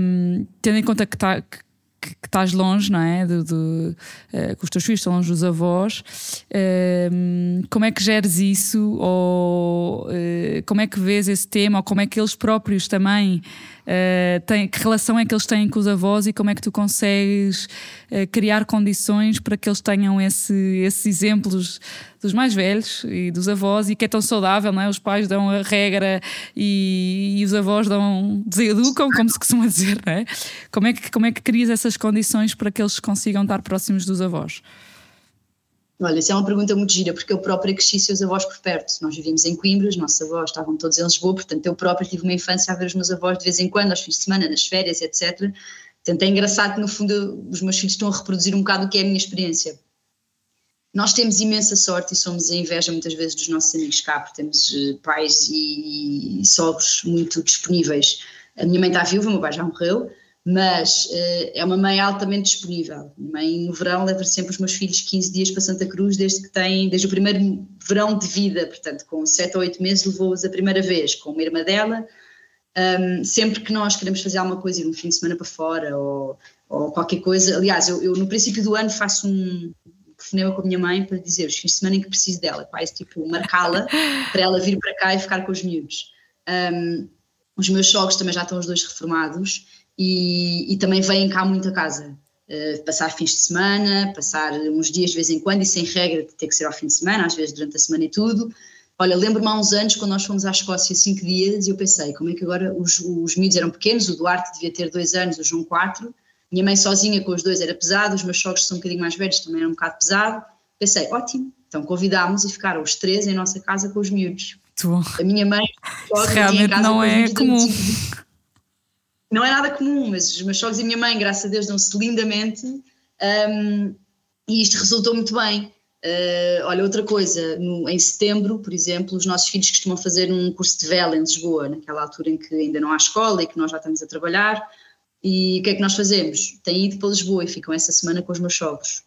um, tendo em conta que, tá, que que, que estás longe, não é? Do, do uh, que os teus filhos estão longe dos avós. Uh, como é que geres isso? Ou uh, como é que vês esse tema? Ou como é que eles próprios também uh, têm, que relação é que eles têm com os avós e como é que tu consegues uh, criar condições para que eles tenham esse, esses exemplos dos mais velhos e dos avós e que é tão saudável, não é? Os pais dão a regra e, e os avós dão, deseducam, como se costuma dizer, não é? Como é, que, como é que crias essas condições para que eles consigam estar próximos dos avós? Olha, isso é uma pergunta muito gira, porque eu própria cresci seus avós por perto. Nós vivíamos em Coimbra, os nossos avós estavam todos em Lisboa, portanto eu própria tive uma infância a ver os meus avós de vez em quando, aos fins de semana, nas férias, etc. Portanto é engraçado que no fundo os meus filhos estão a reproduzir um bocado o que é a minha experiência. Nós temos imensa sorte e somos a inveja muitas vezes dos nossos amigos cá, porque temos eh, pais e, e sogros muito disponíveis. A minha mãe está viva, o meu pai já morreu, mas uh, é uma mãe altamente disponível. Minha mãe, no verão, leva sempre os meus filhos 15 dias para Santa Cruz, desde que têm, desde o primeiro verão de vida, portanto, com 7 ou 8 meses, levou-os a primeira vez, com uma irmã dela. Um, sempre que nós queremos fazer alguma coisa, ir um fim de semana para fora ou, ou qualquer coisa, aliás, eu, eu, no princípio do ano faço um telefonema com a minha mãe para dizer os fins de semana em que preciso dela, quase tipo marcá-la para ela vir para cá e ficar com os miúdos. Um, os meus sogros também já estão os dois reformados e, e também vêm cá muito a casa. Uh, passar fins de semana, passar uns dias de vez em quando e sem regra de ter que ser ao fim de semana, às vezes durante a semana e tudo. Olha, lembro-me há uns anos quando nós fomos à Escócia cinco dias e eu pensei, como é que agora os, os miúdos eram pequenos, o Duarte devia ter dois anos, o João quatro, minha mãe sozinha com os dois era pesado, os meus sogros são um bocadinho mais velhos também era um bocado pesado. Pensei, ótimo, então convidámos e ficaram os três em nossa casa com os miúdos. A minha mãe realmente não é comum não é nada comum, mas os meus sogros e a minha mãe, graças a Deus, dão-se lindamente um, e isto resultou muito bem. Uh, olha, outra coisa, no, em setembro, por exemplo, os nossos filhos costumam fazer um curso de vela em Lisboa, naquela altura em que ainda não há escola e que nós já estamos a trabalhar. E o que é que nós fazemos? Têm ido para Lisboa e ficam essa semana com os meus sogros.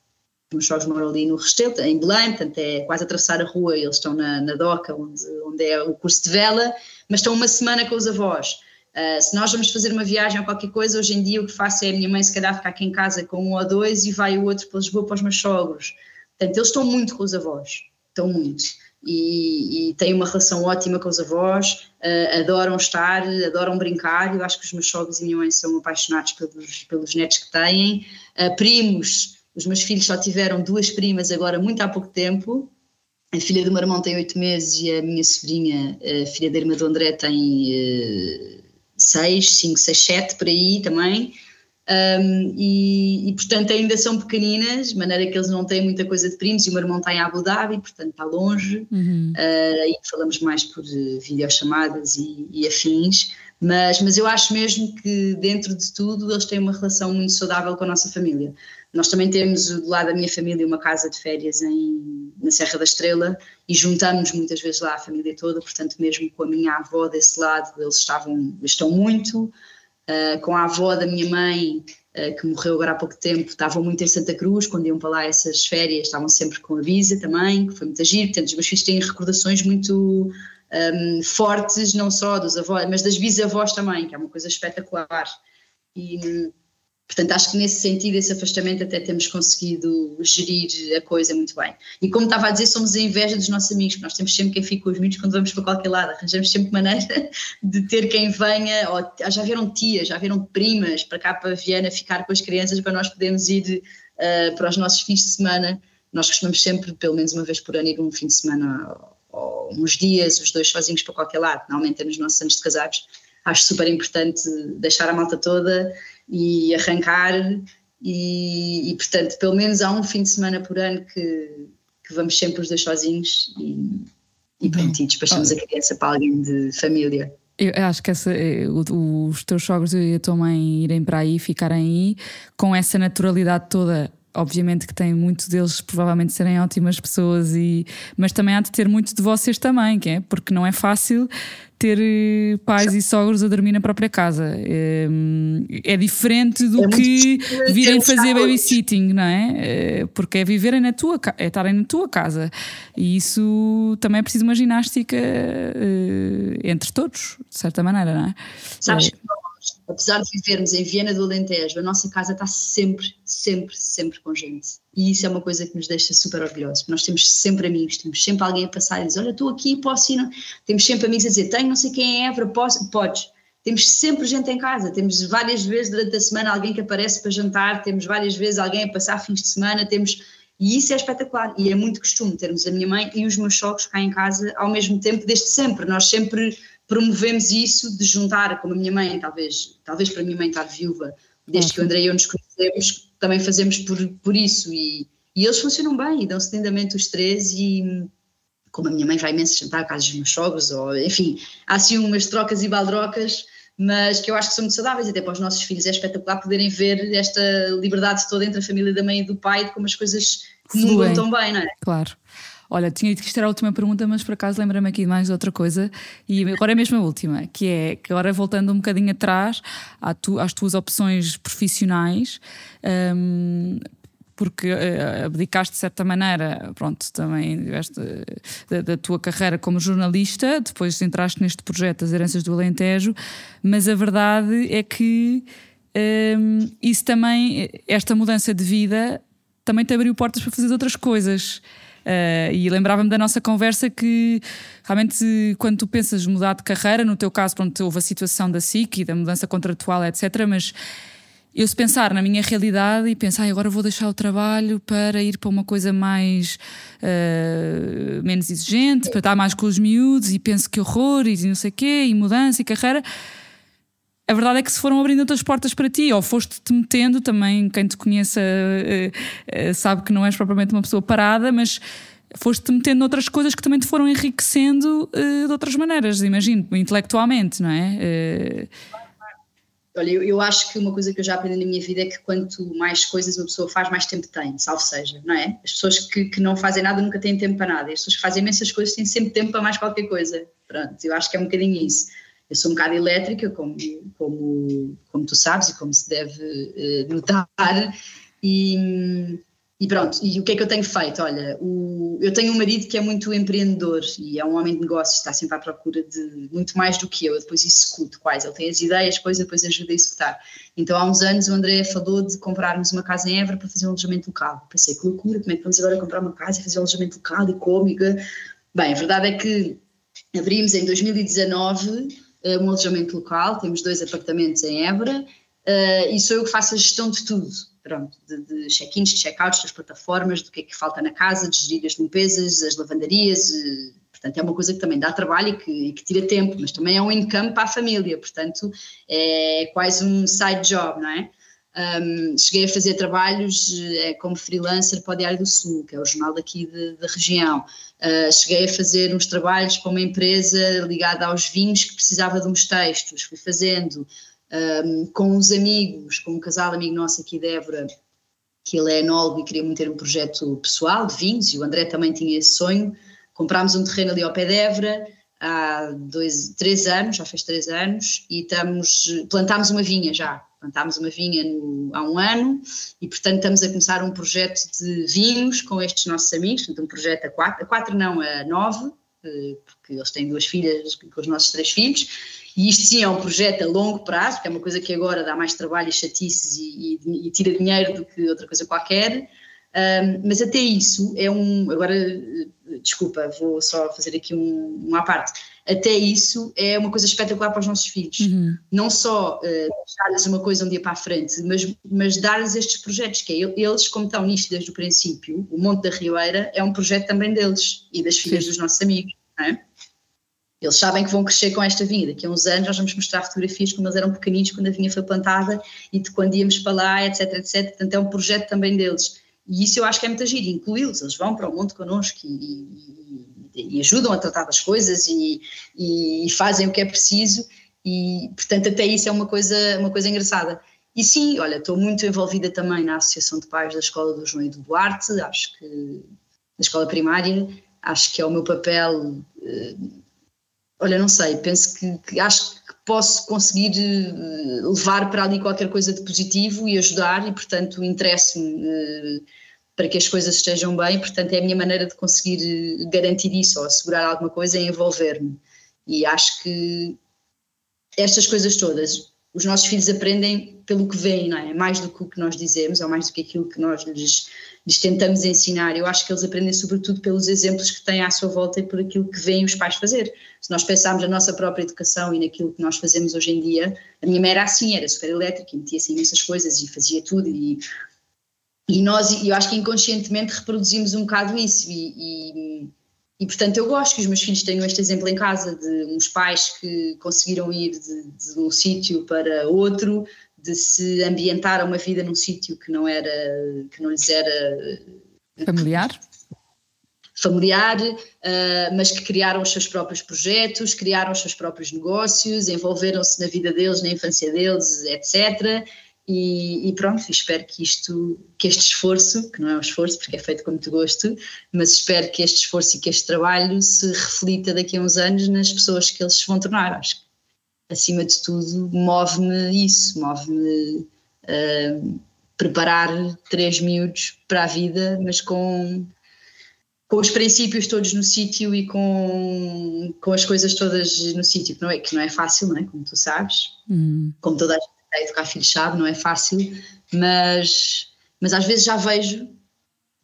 Os meus sogros moram ali no Restelo, em Belém, portanto é quase atravessar a rua, eles estão na, na DOCA, onde, onde é o curso de vela, mas estão uma semana com os avós. Uh, se nós vamos fazer uma viagem ou qualquer coisa, hoje em dia o que faço é a minha mãe se calhar ficar aqui em casa com um ou dois e vai o outro para Lisboa para os meus sogros. Portanto, eles estão muito com os avós, estão muito. E, e têm uma relação ótima com os avós, uh, adoram estar, adoram brincar. Eu acho que os meus sogros e minha mãe são apaixonados pelos, pelos netos que têm. Uh, primos, os meus filhos só tiveram duas primas agora, muito há pouco tempo. A filha do meu irmão tem oito meses e a minha sobrinha, a filha da irmã do André, tem 6, 5, 6, 7 por aí também. Um, e, e, portanto ainda são pequeninas, de maneira que eles não têm muita coisa de primos, e o meu irmão está em Abu Dhabi, portanto está longe, uhum. uh, e falamos mais por uh, videochamadas e, e, afins, mas, mas eu acho mesmo que dentro de tudo eles têm uma relação muito saudável com a nossa família. Nós também temos do lado da minha família uma casa de férias em, na Serra da Estrela e juntamos muitas vezes lá a família toda, portanto, mesmo com a minha avó desse lado, eles estavam, estão muito. Uh, com a avó da minha mãe, uh, que morreu agora há pouco tempo, estavam muito em Santa Cruz, quando iam para lá essas férias, estavam sempre com a Visa também, que foi muito agir. Portanto, os meus filhos têm recordações muito um, fortes, não só dos avós, mas das bisavós também, que é uma coisa espetacular. E Portanto, acho que nesse sentido, esse afastamento, até temos conseguido gerir a coisa muito bem. E como estava a dizer, somos a inveja dos nossos amigos, nós temos sempre quem fica com os miúdos quando vamos para qualquer lado, arranjamos sempre maneira de ter quem venha, ou já viram tias, já viram primas para cá para Viana ficar com as crianças para nós podermos ir uh, para os nossos fins de semana. Nós costumamos sempre, pelo menos uma vez por ano, ir um fim de semana ou uns dias, os dois sozinhos para qualquer lado, normalmente é nos nossos anos de casados. Acho super importante deixar a malta toda e arrancar e, e, portanto, pelo menos há um fim de semana por ano que, que vamos sempre os dois sozinhos e, e pronto, e despachamos a criança para alguém de família. Eu acho que essa, eh, os teus sogros e a tua mãe irem para aí, ficarem aí, com essa naturalidade toda obviamente que tem muitos deles provavelmente serem ótimas pessoas e mas também há de ter muito de vocês também que é porque não é fácil ter eh, pais e sogros a dormir na própria casa. É, é diferente do é que virem fazer babysitting não é? Eh, porque é viverem na tua é estarem na tua casa. E isso também é preciso uma ginástica entre todos de certa maneira não é? Sabes que apesar de vivermos em Viena do Alentejo, a nossa casa está sempre, sempre, sempre com gente. E isso é uma coisa que nos deixa super orgulhosos. Nós temos sempre amigos, temos sempre alguém a passar e dizer: Olha, estou aqui, posso ir. Não? Temos sempre amigos a dizer: Tenho não sei quem é Évora, posso? Podes. Temos sempre gente em casa, temos várias vezes durante a semana alguém que aparece para jantar, temos várias vezes alguém a passar fins de semana, temos. E isso é espetacular. E é muito costume termos a minha mãe e os meus sogros cá em casa ao mesmo tempo, desde sempre. Nós sempre promovemos isso de juntar, como a minha mãe, talvez, talvez para a minha mãe estar viúva, desde que o André e eu nos conhecemos, também fazemos por, por isso e, e eles funcionam bem e dão-se lindamente os três e como a minha mãe vai imenso jantar à casa dos meus sogros, ou enfim, há assim umas trocas e baldrocas, mas que eu acho que são muito saudáveis, até para os nossos filhos é espetacular poderem ver esta liberdade toda entre a família da mãe e do pai, de como as coisas mudam tão bem, não é? Claro. Olha, tinha dito que isto era a última pergunta, mas por acaso lembra-me aqui mais de outra coisa, e agora é mesmo a última, que é que agora voltando um bocadinho atrás tu, às tuas opções profissionais. Um, porque uh, abdicaste de certa maneira, pronto, também da, da, tua carreira como jornalista, depois entraste neste projeto das Heranças do Alentejo, mas a verdade é que um, isso também, esta mudança de vida, também te abriu portas para fazer outras coisas. Uh, e lembrava-me da nossa conversa que realmente quando tu pensas mudar de carreira, no teu caso, pronto, houve a situação da SIC e da mudança contratual, etc. Mas eu se pensar na minha realidade e pensar, agora vou deixar o trabalho para ir para uma coisa mais uh, menos exigente, para estar mais com os miúdos e penso que horror e não sei o quê, e mudança e carreira a verdade é que se foram abrindo outras portas para ti, ou foste-te metendo também, quem te conheça uh, uh, sabe que não és propriamente uma pessoa parada, mas foste-te metendo noutras coisas que também te foram enriquecendo uh, de outras maneiras, imagino, intelectualmente, não é? Olha, eu, eu, acho que uma coisa que eu já aprendi na minha vida é que quanto mais coisas uma pessoa faz, mais tempo tem, salvo seja, não é? As pessoas que, que não fazem nada nunca têm tempo para nada, e as pessoas que fazem imensas coisas têm sempre tempo para mais qualquer coisa. Pronto, eu acho que é um bocadinho isso. Eu sou um bocado elétrica, como, como, como tu sabes e como se deve uh, notar, e, e, pronto, e o que é que eu tenho feito? Olha, o, eu tenho um marido que é muito empreendedor e é um homem de negócios, está sempre à procura de muito mais do que eu, eu depois executo quais, ele tem as ideias, depois depois ajuda a executar. Então há uns anos o André falou de comprarmos uma casa em Évora para fazer um alojamento local. Pensei, que loucura, como é que vamos agora comprar uma casa e fazer um alojamento local e cômica? Bem, a verdade é que abrimos em 2019 uh, um alojamento local, temos dois apartamentos em Évora uh, e sou eu que faço a gestão de tudo, pronto, de, de check-ins, de check-outs das plataformas, do que é que falta na casa, de gerir as limpezas, as lavandarias, uh, portanto é uma coisa que também dá trabalho e que, e que, tira tempo, mas também é um income para a família, portanto é quase um side job, não é? Um, cheguei a fazer trabalhos é, como freelancer para o Diário do Sul, que é o jornal daqui da região. Uh, cheguei a fazer uns trabalhos para uma empresa ligada aos vinhos que precisava de uns textos. Fui fazendo um, com uns amigos, com um casal amigo nosso aqui de Évora, que ele é enólogo e queria ter um projeto pessoal de vinhos, e o André também tinha esse sonho. Comprámos um terreno ali ao pé de Évora há dois, três anos, já fez três anos, e estamos, plantámos uma vinha já, plantámos uma vinha no, há um ano e, portanto, estamos a começar um projeto de vinhos com estes nossos amigos, portanto, um projeto a quatro, a quatro não, a nove, eh, porque eles têm duas filhas com os nossos três filhos, e isto sim é um projeto a longo prazo, que é uma coisa que agora dá mais trabalho e chatices e, e, e tira dinheiro do que outra coisa qualquer, um, mas até isso é um. Agora, desculpa, vou só fazer aqui um, uma parte. Até isso é uma coisa espetacular para os nossos filhos. Uhum. Não só uh, deixar-lhes uma coisa um dia para a frente, mas, mas dar-lhes estes projetos, que é eles, como estão nisto desde o princípio, o Monte da Rioeira é um projeto também deles e das filhas Sim. dos nossos amigos. Não é? Eles sabem que vão crescer com esta vinha. Daqui a uns anos nós vamos mostrar fotografias como eles eram pequeninos quando a vinha foi plantada e de quando íamos para lá, etc, etc. Portanto, é um projeto também deles. E isso eu acho que é muito giro, incluí-los, eles vão para o mundo connosco e, e, e, ajudam a tratar das coisas e, e, fazem o que é preciso e, portanto, até isso é uma coisa, uma coisa engraçada. E sim, olha, estou muito envolvida também na Associação de Pais da Escola do João e do Duarte, acho que, da escola primária, acho que é o meu papel, eh, olha, não sei, penso que, que acho que posso conseguir eh, levar para ali qualquer coisa de positivo e ajudar e, portanto, interesso-me eh, para que as coisas estejam bem, portanto, é a minha maneira de conseguir eh, garantir isso ou assegurar alguma coisa é envolver-me. E acho que estas coisas todas, os nossos filhos aprendem pelo que veem, não é? Mais do que o que nós dizemos ou mais do que aquilo que nós lhes lhes tentamos ensinar. Eu acho que eles aprendem sobretudo pelos exemplos que têm à sua volta e por aquilo que veem os pais fazer. Se nós pensarmos na nossa própria educação e naquilo que nós fazemos hoje em dia, a minha mãe era assim, era super elétrica, metia-se imensas coisas e fazia tudo e, e nós, eu acho que inconscientemente reproduzimos um bocado isso e, e, e, portanto eu gosto que os meus filhos tenham este exemplo em casa de uns pais que conseguiram ir de, de um sítio para outro, de se ambientar a uma vida num sítio que não era, que não lhes era familiar, familiar, uh, mas que criaram os seus próprios projetos, criaram os seus próprios negócios, envolveram-se na vida deles, na infância deles, etc. E, e, pronto, espero que isto, que este esforço, que não é um esforço porque é feito com muito gosto, mas espero que este esforço e que este trabalho se reflita daqui a uns anos nas pessoas que eles se vão tornar. Acho que acima de tudo, move-me isso, move-me uh, preparar três miúdos para a vida, mas com, com os princípios todos no sítio e com, com as coisas todas no sítio, que não é, que não é fácil, não é? Como tu sabes, uhum. como toda a gente a educar filhos sabe, não é fácil, mas, mas às vezes já vejo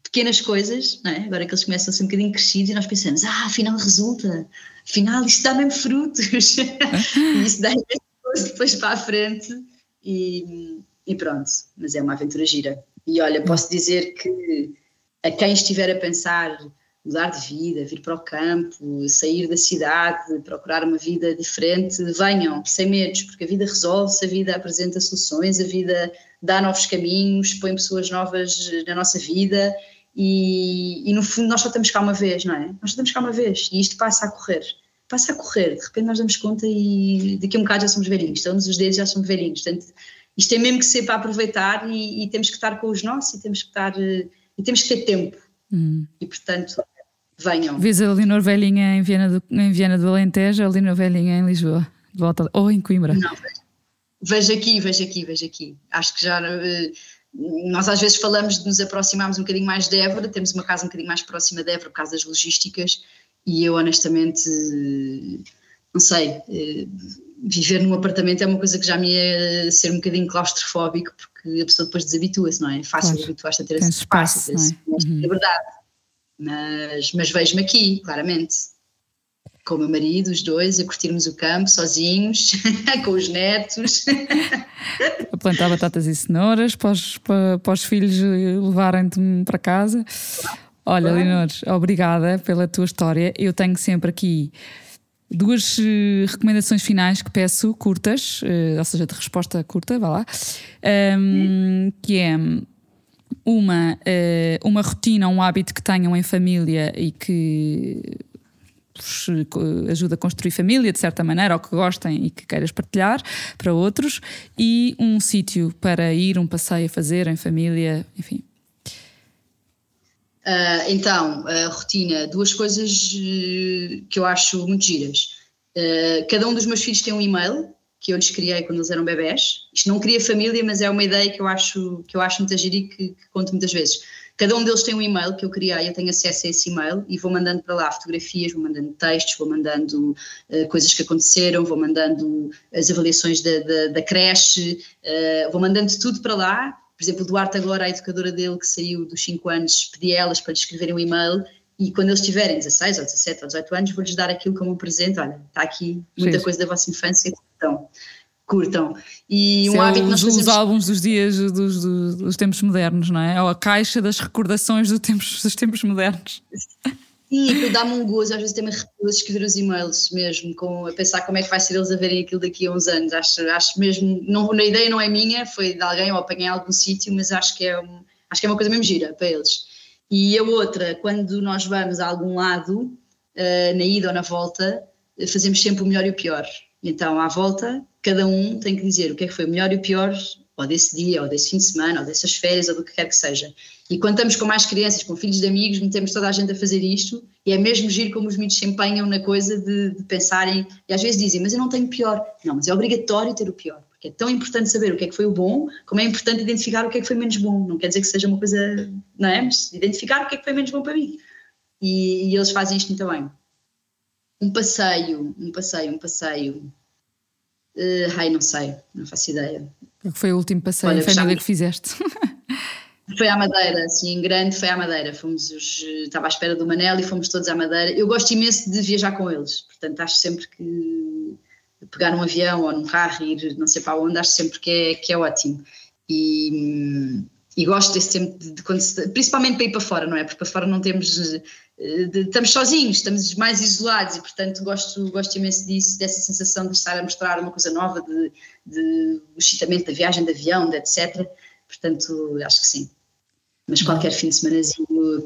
pequenas coisas, é? agora que eles começam a ser um bocadinho crescidos e nós pensamos, ah, afinal resulta, afinal isto dá mesmo frutos, e isso dá depois para a frente e, e pronto, mas é uma aventura gira. E olha, posso dizer que a quem estiver a pensar mudar de vida, vir para o campo, sair da cidade, procurar uma vida diferente, venham, sem medos, porque a vida resolve-se, a vida apresenta soluções, a vida dá novos caminhos, põe pessoas novas na nossa vida e, e, no fundo nós só estamos cá uma vez, não é? Nós só estamos cá uma vez e isto passa a correr. Passa a correr, de repente nós damos conta e daqui a um bocado já somos velhinhos, estamos os dedos já somos velhinhos. Portanto, isto tem mesmo que ser para aproveitar e, e, temos que estar com os nossos e temos que estar e temos que ter tempo. Hum. E portanto, venham. Vês a Leonor Velhinha em Viena do, em Viena do Alentejo, a Leonor Velhinha em Lisboa, de volta, ou em Coimbra? Não, vejo aqui, vejo aqui, vejo aqui. Acho que já. Uh, nós às vezes falamos de nos aproximarmos um bocadinho mais de Évora, temos uma casa um bocadinho mais próxima de Évora por causa das logísticas e eu honestamente, não sei, eh, viver num apartamento é uma coisa que já me ia ser um bocadinho claustrofóbico porque a pessoa depois desabitua-se, não é? É fácil claro. habituar-se a ter esse espaço, espaço é? Uhum. é verdade. Mas, mas vejo-me aqui, claramente com o meu marido, os dois, a curtirmos o campo sozinhos, com os netos. a plantar batatas e cenouras para os, para, para os filhos levarem-te para casa. Olha, Leonor, obrigada pela tua história. Eu tenho sempre aqui duas eh, recomendações finais que peço, curtas, eh, ou seja, de resposta curta, vá lá, um, que é uma, eh, uma rotina, um hábito que tenham em família e que eh, ajuda a construir família de certa maneira, ou que gostem e que queiras partilhar para outros, e um sítio para ir, um passeio a fazer em família, enfim. Uh, então, a rotina, duas coisas uh, que eu acho muito giras. Uh, cada um dos meus filhos tem um e-mail que eu lhes criei quando eles eram bebés. Isto não cria família, mas é uma ideia que eu acho, que eu acho muito gira e que, que conto muitas vezes Cada um deles tem um e-mail que eu criei, eu tenho acesso a esse e-mail e vou mandando para lá fotografias, vou mandando textos, vou mandando uh, coisas que aconteceram, vou mandando as avaliações da, da, da creche, uh, vou mandando tudo para lá. Por exemplo, o Duarte agora, a educadora dele que saiu dos 5 anos, pedi a elas para lhe escreverem um e-mail e quando eles tiverem 16 ou 17 ou 18 anos, vou-lhes dar aquilo como um presente. Olha, está aqui muita Sim. coisa da vossa infância. Então, curtam. E um é hábito é os, fazemos... os álbuns dos dias dos, dos, dos, tempos modernos, não é? Ou a caixa das recordações do tempos, dos tempos modernos. Sim, dá-me um gozo, às vezes até me arrepio escrever os e-mails mesmo, com, a pensar como é que vai ser eles a verem aquilo daqui a uns anos. Acho, acho mesmo, não, na ideia não é minha, foi de alguém ou apanhei em algum sítio, mas acho que, é um, acho que é uma coisa mesmo gira para eles. E a outra, quando nós vamos a algum lado, uh, na ida ou na volta, fazemos sempre o melhor e o pior. Então, à volta, cada um tem que dizer o que é que foi o melhor e o pior, ou desse dia, ou desse fim de semana, ou dessas férias, ou do que quer que seja. E quando estamos com mais crianças, com filhos de amigos, metemos toda a gente a fazer isto, e é mesmo giro como os miúdos se empenham na coisa de, de, pensarem, e às vezes dizem, mas eu não tenho pior. Não, mas é obrigatório ter o pior, porque é tão importante saber o que é que foi o bom, como é importante identificar o que é que foi menos bom. Não quer dizer que seja uma coisa, não é? Mas identificar o que é que foi menos bom para mim. E, e eles fazem isto muito bem. Um passeio, um passeio, um passeio Uh, ai, não sei, não faço ideia. Foi o último passeio Olha, em família que fizeste? Foi à Madeira, assim, grande foi à Madeira. Fomos os, estava à espera do Manel e fomos todos à Madeira. Eu gosto imenso de viajar com eles, portanto acho sempre que pegar um avião ou num carro e ir não sei para onde, acho sempre que é, que é ótimo. E, e gosto desse tempo de, de se, principalmente para ir para fora, não é? Porque para fora não temos de, estamos sozinhos, estamos mais isolados e, portanto, gosto, gosto imenso disso, dessa sensação de estar a mostrar uma coisa nova, de, de o excitamento da viagem de avião, de etc. Portanto, acho que sim. Mas qualquer fim de semana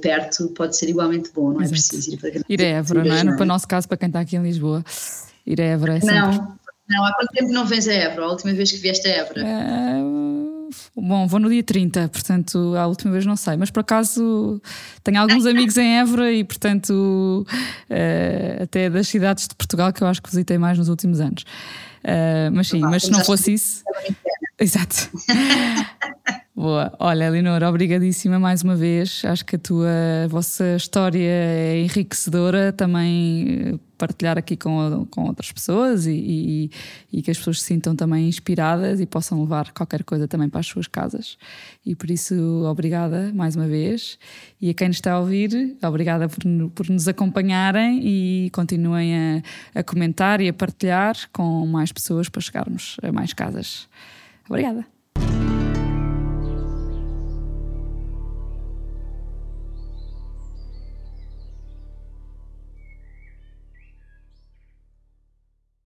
perto pode ser igualmente bom, não é Exato. preciso ir para Ir a Évora, não é? No, para o nosso caso, para quem está aqui em Lisboa, ir a Évora é sempre... Não, não, há quanto tempo não vens a Évora? A última vez que vieste a Évora? É Bom, vou no dia 30, portanto, a última vez não sei, mas por acaso tenho alguns amigos em Évora e, portanto, uh, até das cidades de Portugal que eu acho que visitei mais nos últimos anos. Uh, mas sim, mas se não fosse isso. Exato. Boa. Olha, Eleonora, obrigadíssima mais uma vez. Acho que a tua a vossa história é enriquecedora também eh, partilhar aqui com, com outras pessoas e, e, e, que as pessoas se sintam também inspiradas e possam levar qualquer coisa também para as suas casas. E por isso, obrigada mais uma vez. E a quem nos está a ouvir, obrigada por, por nos acompanharem e continuem a, a comentar e a partilhar com mais pessoas para chegarmos a mais casas. Obrigada.